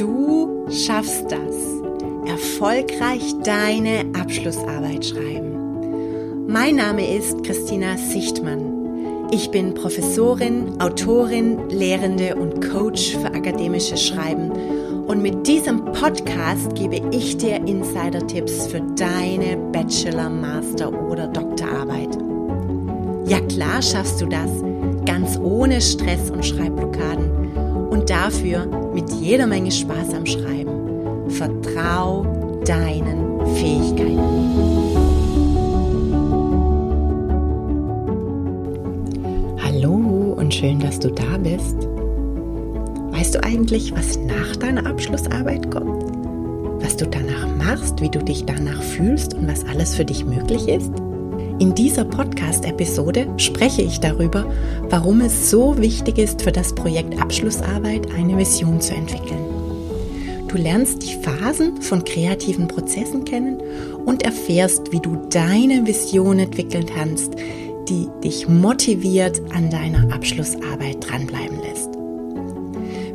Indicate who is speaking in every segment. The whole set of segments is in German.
Speaker 1: Du schaffst das. Erfolgreich deine Abschlussarbeit schreiben. Mein Name ist Christina Sichtmann. Ich bin Professorin, Autorin, Lehrende und Coach für akademisches Schreiben. Und mit diesem Podcast gebe ich dir Insider-Tipps für deine Bachelor-, Master- oder Doktorarbeit. Ja klar schaffst du das, ganz ohne Stress und Schreibblockaden und dafür mit jeder Menge Spaß am Schreiben. Vertrau deinen Fähigkeiten. Hallo und schön, dass du da bist. Weißt du eigentlich, was nach deiner Abschlussarbeit kommt? Was du danach machst, wie du dich danach fühlst und was alles für dich möglich ist? In dieser Podcast-Episode spreche ich darüber, warum es so wichtig ist, für das Projekt Abschlussarbeit eine Vision zu entwickeln. Du lernst die Phasen von kreativen Prozessen kennen und erfährst, wie du deine Vision entwickeln kannst, die dich motiviert an deiner Abschlussarbeit dranbleiben lässt.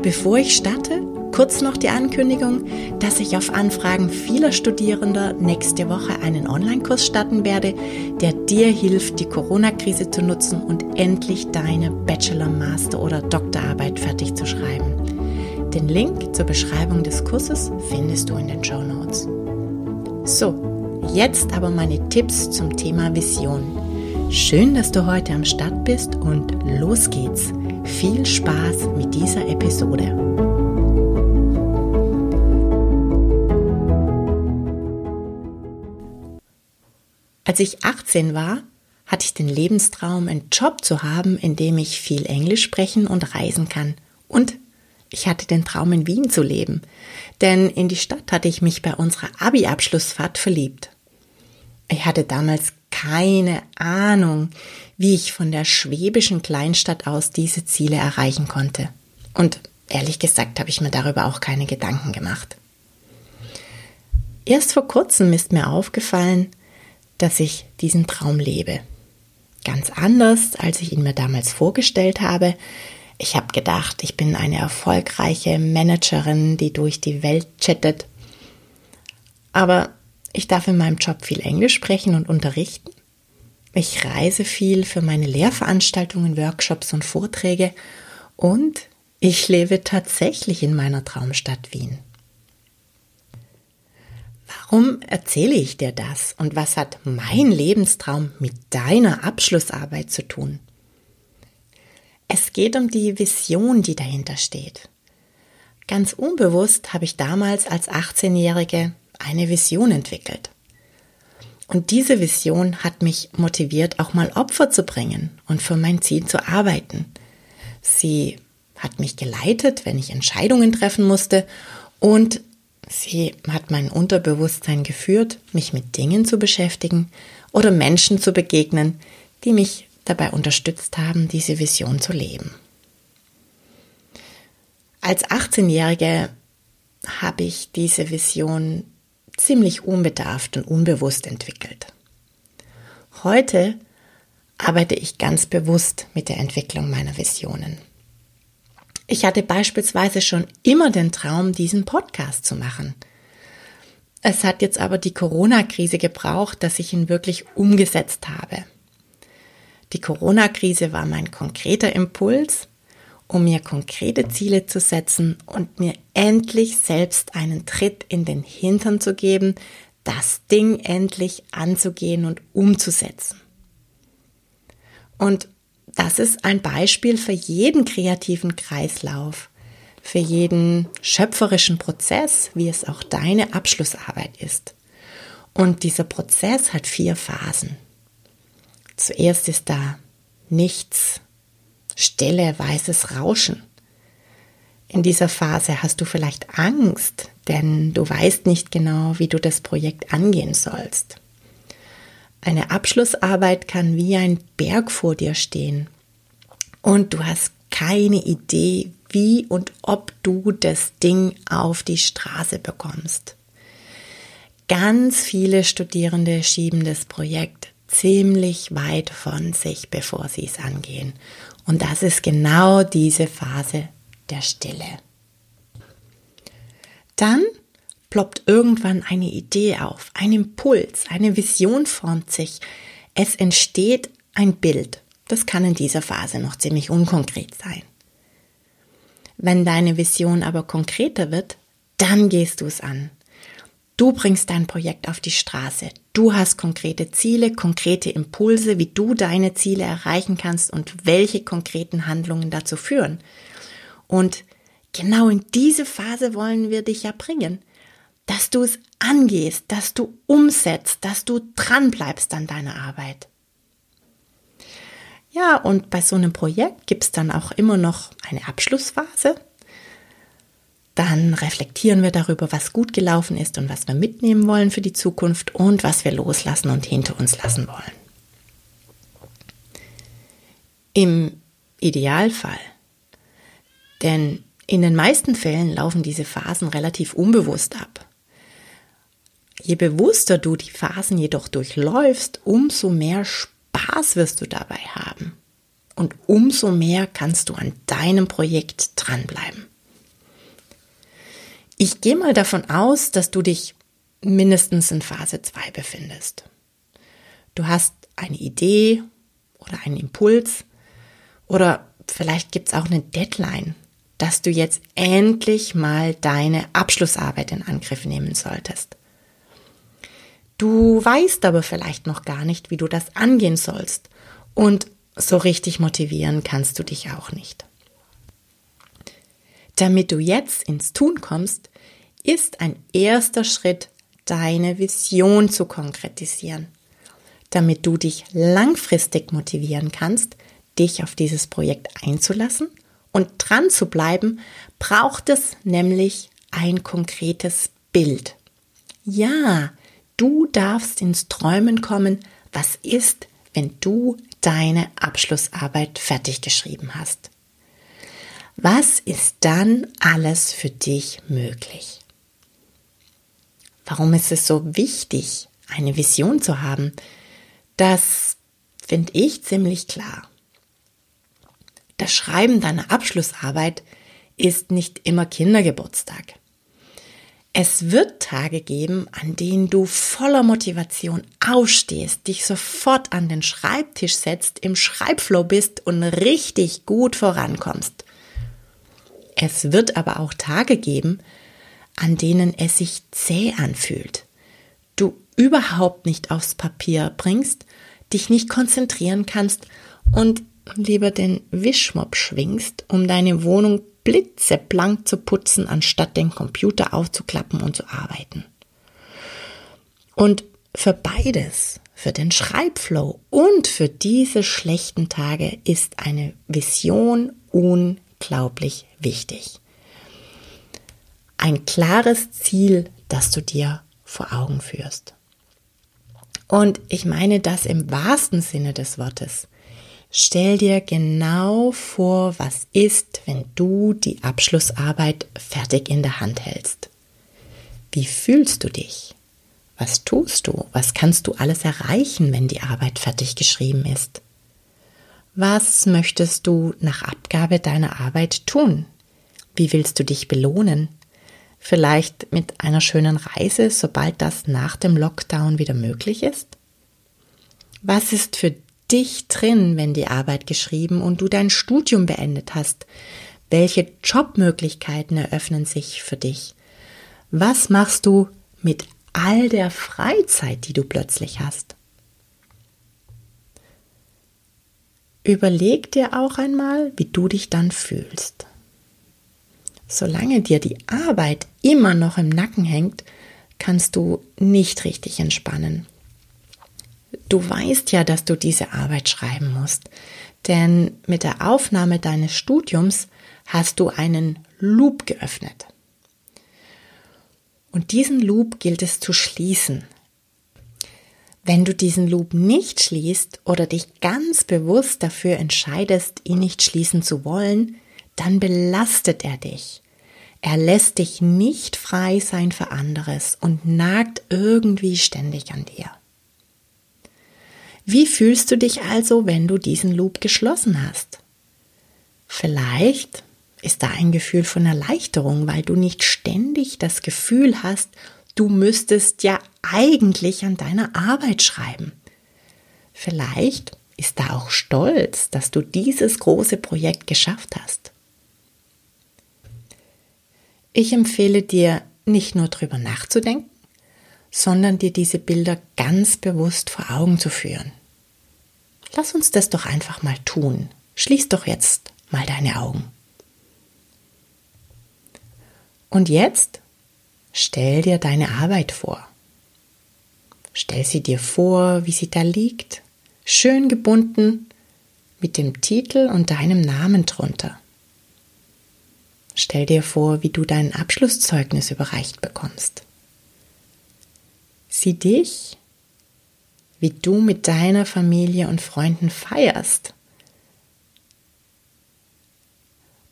Speaker 1: Bevor ich starte, Kurz noch die Ankündigung, dass ich auf Anfragen vieler Studierender nächste Woche einen Online-Kurs starten werde, der dir hilft, die Corona-Krise zu nutzen und endlich deine Bachelor-, Master- oder Doktorarbeit fertig zu schreiben. Den Link zur Beschreibung des Kurses findest du in den Show Notes. So, jetzt aber meine Tipps zum Thema Vision. Schön, dass du heute am Start bist und los geht's. Viel Spaß mit dieser Episode. Als ich 18 war, hatte ich den Lebenstraum, einen Job zu haben, in dem ich viel Englisch sprechen und reisen kann. Und ich hatte den Traum, in Wien zu leben. Denn in die Stadt hatte ich mich bei unserer Abi-Abschlussfahrt verliebt. Ich hatte damals keine Ahnung, wie ich von der schwäbischen Kleinstadt aus diese Ziele erreichen konnte. Und ehrlich gesagt habe ich mir darüber auch keine Gedanken gemacht. Erst vor kurzem ist mir aufgefallen, dass ich diesen Traum lebe. Ganz anders, als ich ihn mir damals vorgestellt habe. Ich habe gedacht, ich bin eine erfolgreiche Managerin, die durch die Welt chattet. Aber ich darf in meinem Job viel Englisch sprechen und unterrichten. Ich reise viel für meine Lehrveranstaltungen, Workshops und Vorträge und ich lebe tatsächlich in meiner Traumstadt Wien. Warum erzähle ich dir das und was hat mein Lebenstraum mit deiner Abschlussarbeit zu tun? Es geht um die Vision, die dahinter steht. Ganz unbewusst habe ich damals als 18-Jährige eine Vision entwickelt. Und diese Vision hat mich motiviert, auch mal Opfer zu bringen und für mein Ziel zu arbeiten. Sie hat mich geleitet, wenn ich Entscheidungen treffen musste und Sie hat mein Unterbewusstsein geführt, mich mit Dingen zu beschäftigen oder Menschen zu begegnen, die mich dabei unterstützt haben, diese Vision zu leben. Als 18-Jährige habe ich diese Vision ziemlich unbedarft und unbewusst entwickelt. Heute arbeite ich ganz bewusst mit der Entwicklung meiner Visionen. Ich hatte beispielsweise schon immer den Traum, diesen Podcast zu machen. Es hat jetzt aber die Corona-Krise gebraucht, dass ich ihn wirklich umgesetzt habe. Die Corona-Krise war mein konkreter Impuls, um mir konkrete Ziele zu setzen und mir endlich selbst einen Tritt in den Hintern zu geben, das Ding endlich anzugehen und umzusetzen. Und das ist ein Beispiel für jeden kreativen Kreislauf, für jeden schöpferischen Prozess, wie es auch deine Abschlussarbeit ist. Und dieser Prozess hat vier Phasen. Zuerst ist da nichts, Stille, weißes Rauschen. In dieser Phase hast du vielleicht Angst, denn du weißt nicht genau, wie du das Projekt angehen sollst. Eine Abschlussarbeit kann wie ein Berg vor dir stehen und du hast keine Idee, wie und ob du das Ding auf die Straße bekommst. Ganz viele Studierende schieben das Projekt ziemlich weit von sich, bevor sie es angehen. Und das ist genau diese Phase der Stille. Dann ploppt irgendwann eine Idee auf, ein Impuls, eine Vision formt sich. Es entsteht ein Bild. Das kann in dieser Phase noch ziemlich unkonkret sein. Wenn deine Vision aber konkreter wird, dann gehst du es an. Du bringst dein Projekt auf die Straße. Du hast konkrete Ziele, konkrete Impulse, wie du deine Ziele erreichen kannst und welche konkreten Handlungen dazu führen. Und genau in diese Phase wollen wir dich ja bringen, dass du es angehst, dass du umsetzt, dass du dran bleibst an deiner Arbeit. Ja, und bei so einem Projekt gibt es dann auch immer noch eine Abschlussphase. Dann reflektieren wir darüber, was gut gelaufen ist und was wir mitnehmen wollen für die Zukunft und was wir loslassen und hinter uns lassen wollen. Im Idealfall, denn in den meisten Fällen laufen diese Phasen relativ unbewusst ab. Je bewusster du die Phasen jedoch durchläufst, umso mehr Spaß wirst du dabei haben. Und umso mehr kannst du an deinem Projekt dranbleiben. Ich gehe mal davon aus, dass du dich mindestens in Phase 2 befindest. Du hast eine Idee oder einen Impuls oder vielleicht gibt es auch eine Deadline, dass du jetzt endlich mal deine Abschlussarbeit in Angriff nehmen solltest. Du weißt aber vielleicht noch gar nicht, wie du das angehen sollst und so richtig motivieren kannst du dich auch nicht. Damit du jetzt ins Tun kommst, ist ein erster Schritt, deine Vision zu konkretisieren. Damit du dich langfristig motivieren kannst, dich auf dieses Projekt einzulassen und dran zu bleiben, braucht es nämlich ein konkretes Bild. Ja, du darfst ins Träumen kommen, was ist, wenn du deine Abschlussarbeit fertig geschrieben hast. Was ist dann alles für dich möglich? Warum ist es so wichtig, eine Vision zu haben? Das finde ich ziemlich klar. Das Schreiben deiner Abschlussarbeit ist nicht immer Kindergeburtstag. Es wird Tage geben, an denen du voller Motivation aufstehst, dich sofort an den Schreibtisch setzt, im Schreibflow bist und richtig gut vorankommst. Es wird aber auch Tage geben, an denen es sich zäh anfühlt. Du überhaupt nicht aufs Papier bringst, dich nicht konzentrieren kannst und lieber den Wischmopp schwingst, um deine Wohnung blitzeblank zu putzen, anstatt den Computer aufzuklappen und zu arbeiten. Und für beides, für den Schreibflow und für diese schlechten Tage ist eine Vision unglaublich wichtig. Ein klares Ziel, das du dir vor Augen führst. Und ich meine das im wahrsten Sinne des Wortes. Stell dir genau vor, was ist, wenn du die Abschlussarbeit fertig in der Hand hältst. Wie fühlst du dich? Was tust du? Was kannst du alles erreichen, wenn die Arbeit fertig geschrieben ist? Was möchtest du nach Abgabe deiner Arbeit tun? Wie willst du dich belohnen? Vielleicht mit einer schönen Reise, sobald das nach dem Lockdown wieder möglich ist? Was ist für dich drin, wenn die Arbeit geschrieben und du dein Studium beendet hast? Welche Jobmöglichkeiten eröffnen sich für dich? Was machst du mit all der Freizeit, die du plötzlich hast? Überleg dir auch einmal, wie du dich dann fühlst. Solange dir die Arbeit immer noch im Nacken hängt, kannst du nicht richtig entspannen. Du weißt ja, dass du diese Arbeit schreiben musst, denn mit der Aufnahme deines Studiums hast du einen Loop geöffnet. Und diesen Loop gilt es zu schließen, wenn du diesen Loop nicht schließt oder dich ganz bewusst dafür entscheidest, ihn nicht schließen zu wollen, dann belastet er dich. Er lässt dich nicht frei sein für anderes und nagt irgendwie ständig an dir. Wie fühlst du dich also, wenn du diesen Loop geschlossen hast? Vielleicht ist da ein Gefühl von Erleichterung, weil du nicht ständig das Gefühl hast, du müsstest ja eigentlich an deiner Arbeit schreiben. Vielleicht ist da auch Stolz, dass du dieses große Projekt geschafft hast. Ich empfehle dir, nicht nur drüber nachzudenken, sondern dir diese Bilder ganz bewusst vor Augen zu führen. Lass uns das doch einfach mal tun. Schließ doch jetzt mal deine Augen. Und jetzt stell dir deine Arbeit vor. Stell sie dir vor, wie sie da liegt, schön gebunden mit dem Titel und deinem Namen drunter. Stell dir vor, wie du dein Abschlusszeugnis überreicht bekommst. Sieh dich, wie du mit deiner Familie und Freunden feierst.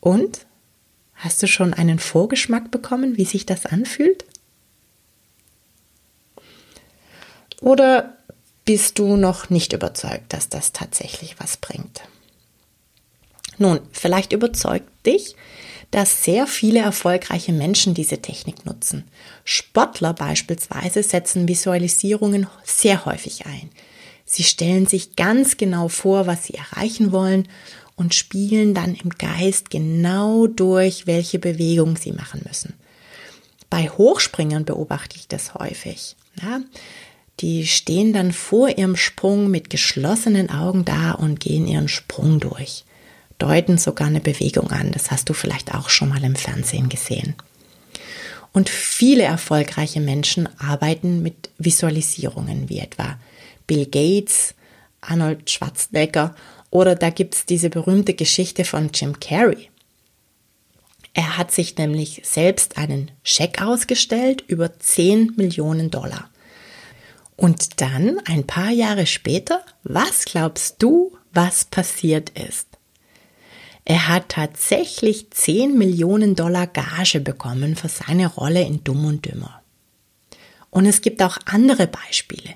Speaker 1: Und hast du schon einen Vorgeschmack bekommen, wie sich das anfühlt? Oder bist du noch nicht überzeugt, dass das tatsächlich was bringt? Nun, vielleicht überzeugt dich, dass sehr viele erfolgreiche Menschen diese Technik nutzen. Sportler beispielsweise setzen Visualisierungen sehr häufig ein. Sie stellen sich ganz genau vor, was sie erreichen wollen und spielen dann im Geist genau durch, welche Bewegung sie machen müssen. Bei Hochspringern beobachte ich das häufig. Ja? Die stehen dann vor ihrem Sprung mit geschlossenen Augen da und gehen ihren Sprung durch deuten sogar eine Bewegung an. Das hast du vielleicht auch schon mal im Fernsehen gesehen. Und viele erfolgreiche Menschen arbeiten mit Visualisierungen, wie etwa Bill Gates, Arnold Schwarzenegger oder da gibt es diese berühmte Geschichte von Jim Carrey. Er hat sich nämlich selbst einen Scheck ausgestellt über 10 Millionen Dollar. Und dann, ein paar Jahre später, was glaubst du, was passiert ist? Er hat tatsächlich 10 Millionen Dollar Gage bekommen für seine Rolle in Dumm und Dümmer. Und es gibt auch andere Beispiele,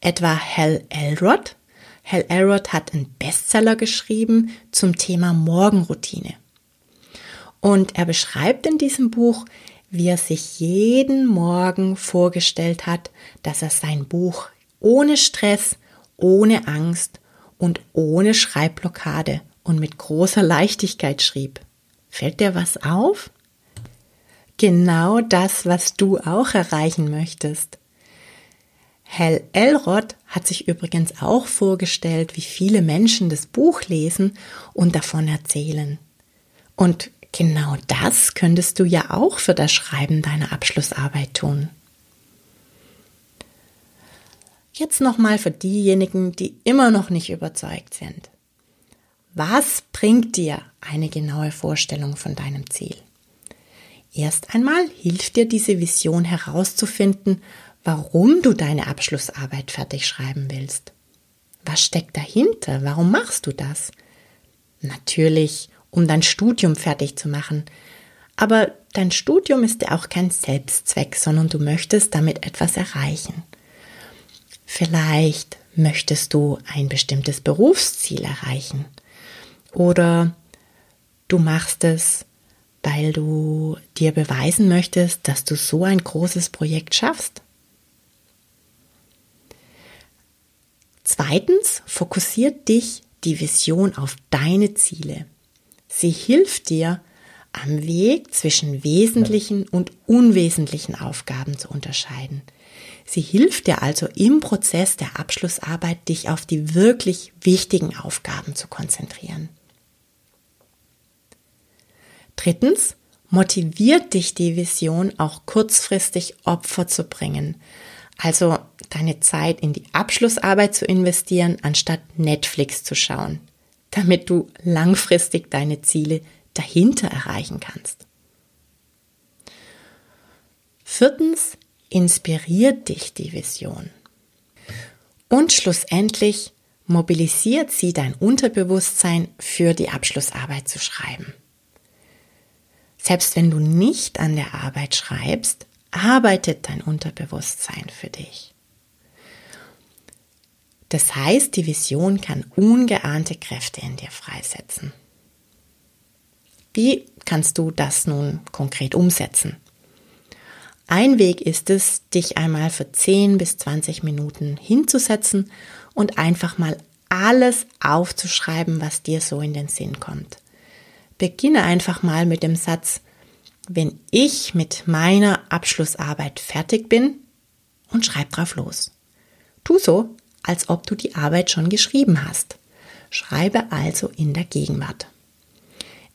Speaker 1: etwa Hal Elrod. Hal Elrod hat einen Bestseller geschrieben zum Thema Morgenroutine. Und er beschreibt in diesem Buch, wie er sich jeden Morgen vorgestellt hat, dass er sein Buch ohne Stress, ohne Angst und ohne Schreibblockade und mit großer Leichtigkeit schrieb. Fällt dir was auf? Genau das, was du auch erreichen möchtest. Hal Elrod hat sich übrigens auch vorgestellt, wie viele Menschen das Buch lesen und davon erzählen. Und genau das könntest du ja auch für das Schreiben deiner Abschlussarbeit tun. Jetzt nochmal für diejenigen, die immer noch nicht überzeugt sind. Was bringt dir eine genaue Vorstellung von deinem Ziel? Erst einmal hilft dir diese Vision herauszufinden, warum du deine Abschlussarbeit fertig schreiben willst. Was steckt dahinter? Warum machst du das? Natürlich, um dein Studium fertig zu machen. Aber dein Studium ist ja auch kein Selbstzweck, sondern du möchtest damit etwas erreichen. Vielleicht möchtest du ein bestimmtes Berufsziel erreichen oder du machst es, weil du dir beweisen möchtest, dass du so ein großes Projekt schaffst. Zweitens, fokussiert dich die Vision auf deine Ziele. Sie hilft dir, am Weg zwischen wesentlichen und unwesentlichen Aufgaben zu unterscheiden. Sie hilft dir also im Prozess der Abschlussarbeit, dich auf die wirklich wichtigen Aufgaben zu konzentrieren. Drittens, motiviert dich die Vision auch kurzfristig Opfer zu bringen. Also deine Zeit in die Abschlussarbeit zu investieren, anstatt Netflix zu schauen, damit du langfristig deine Ziele dahinter erreichen kannst. Viertens, inspiriert dich die Vision. Und schlussendlich mobilisiert sie dein Unterbewusstsein für die Abschlussarbeit zu schreiben. Selbst wenn du nicht an der Arbeit schreibst, arbeitet dein Unterbewusstsein für dich. Das heißt, die Vision kann ungeahnte Kräfte in dir freisetzen. Wie kannst du das nun konkret umsetzen? Ein Weg ist es, dich einmal für 10 bis 20 Minuten hinzusetzen und einfach mal alles aufzuschreiben, was dir so in den Sinn kommt. Beginne einfach mal mit dem Satz, wenn ich mit meiner Abschlussarbeit fertig bin und schreib drauf los. Tu so, als ob du die Arbeit schon geschrieben hast. Schreibe also in der Gegenwart.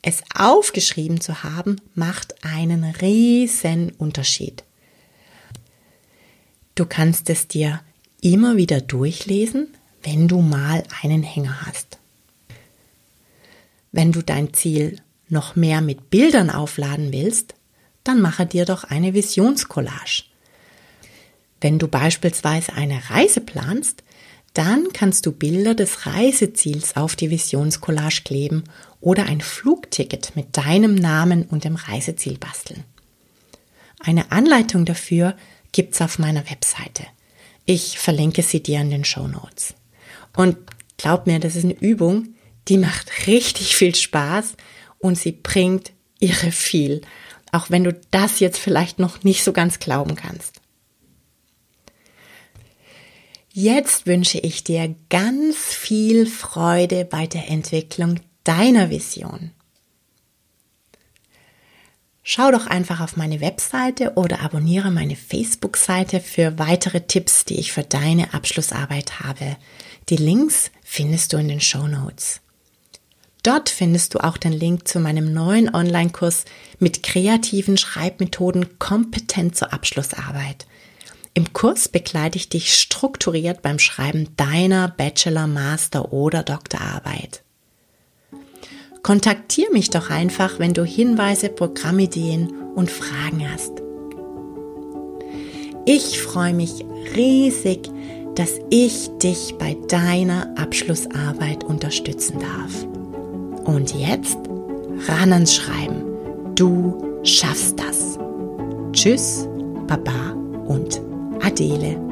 Speaker 1: Es aufgeschrieben zu haben, macht einen riesen Unterschied. Du kannst es dir immer wieder durchlesen, wenn du mal einen Hänger hast. Wenn du dein Ziel noch mehr mit Bildern aufladen willst, dann mache dir doch eine Visionscollage. Wenn du beispielsweise eine Reise planst, dann kannst du Bilder des Reiseziels auf die Visionscollage kleben oder ein Flugticket mit deinem Namen und dem Reiseziel basteln. Eine Anleitung dafür gibt's auf meiner Webseite. Ich verlinke sie dir in den Show Notes. Und glaub mir, das ist eine Übung, die macht richtig viel Spaß und sie bringt irre viel, auch wenn du das jetzt vielleicht noch nicht so ganz glauben kannst. Jetzt wünsche ich dir ganz viel Freude bei der Entwicklung deiner Vision. Schau doch einfach auf meine Webseite oder abonniere meine Facebook-Seite für weitere Tipps, die ich für deine Abschlussarbeit habe. Die Links findest du in den Show Notes. Dort findest du auch den Link zu meinem neuen Online-Kurs mit kreativen Schreibmethoden kompetent zur Abschlussarbeit. Im Kurs begleite ich dich strukturiert beim Schreiben deiner Bachelor, Master oder Doktorarbeit. Kontaktier mich doch einfach, wenn du Hinweise, Programmideen und Fragen hast. Ich freue mich riesig, dass ich dich bei deiner Abschlussarbeit unterstützen darf. Und jetzt ran ans Schreiben. Du schaffst das. Tschüss, Baba und Adele.